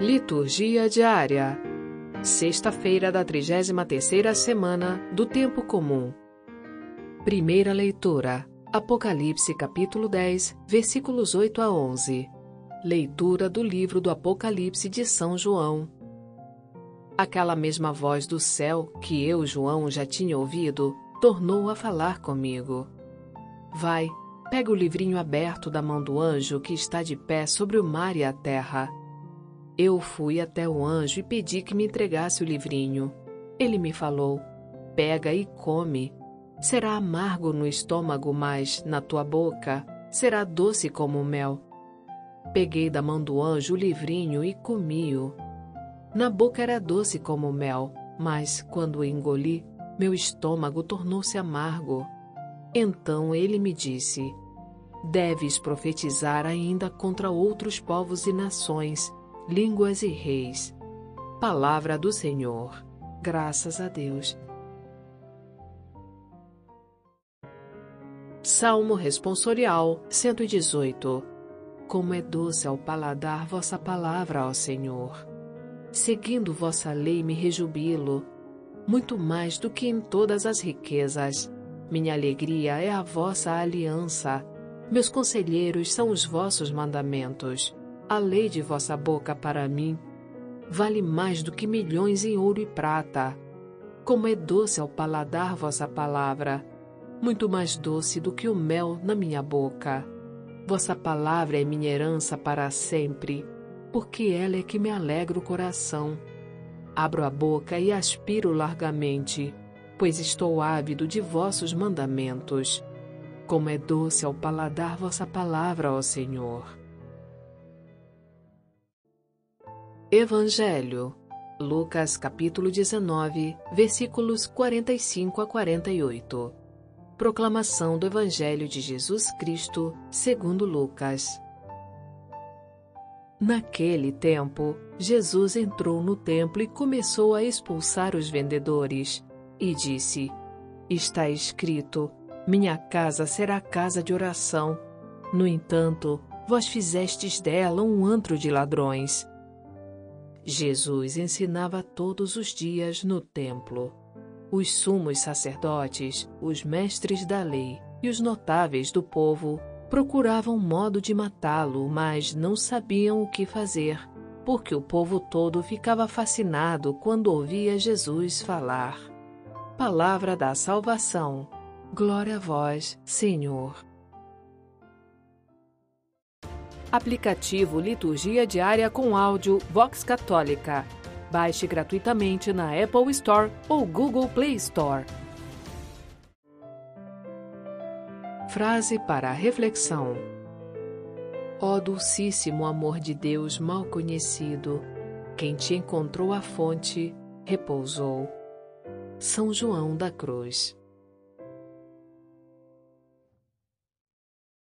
Liturgia diária. Sexta-feira da 33ª semana do tempo comum. Primeira leitura. Apocalipse capítulo 10, versículos 8 a 11. Leitura do livro do Apocalipse de São João. Aquela mesma voz do céu que eu, João, já tinha ouvido, tornou a falar comigo. Vai, pega o livrinho aberto da mão do anjo que está de pé sobre o mar e a terra. Eu fui até o anjo e pedi que me entregasse o livrinho. Ele me falou: Pega e come. Será amargo no estômago, mas na tua boca será doce como mel. Peguei da mão do anjo o livrinho e comi-o. Na boca era doce como mel, mas quando o engoli, meu estômago tornou-se amargo. Então ele me disse: Deves profetizar ainda contra outros povos e nações, línguas e reis. Palavra do Senhor. Graças a Deus. Salmo Responsorial 118 Como é doce ao paladar vossa palavra, ó Senhor seguindo vossa lei me rejubilo, muito mais do que em todas as riquezas. Minha alegria é a vossa aliança. Meus conselheiros são os vossos mandamentos. A lei de vossa boca para mim vale mais do que milhões em ouro e prata. Como é doce ao paladar vossa palavra, muito mais doce do que o mel na minha boca. Vossa palavra é minha herança para sempre porque ela é que me alegra o coração. Abro a boca e aspiro largamente, pois estou ávido de vossos mandamentos. Como é doce ao paladar vossa palavra, ó Senhor. Evangelho, Lucas capítulo 19, versículos 45 a 48. Proclamação do Evangelho de Jesus Cristo, segundo Lucas. Naquele tempo, Jesus entrou no templo e começou a expulsar os vendedores. E disse: Está escrito: Minha casa será casa de oração. No entanto, vós fizestes dela um antro de ladrões. Jesus ensinava todos os dias no templo. Os sumos sacerdotes, os mestres da lei e os notáveis do povo procuravam modo de matá-lo, mas não sabiam o que fazer, porque o povo todo ficava fascinado quando ouvia Jesus falar. Palavra da salvação. Glória a vós, Senhor. Aplicativo Liturgia Diária com áudio Vox Católica. Baixe gratuitamente na Apple Store ou Google Play Store. Frase para a reflexão: Ó dulcíssimo amor de Deus mal conhecido, quem te encontrou à fonte repousou. São João da Cruz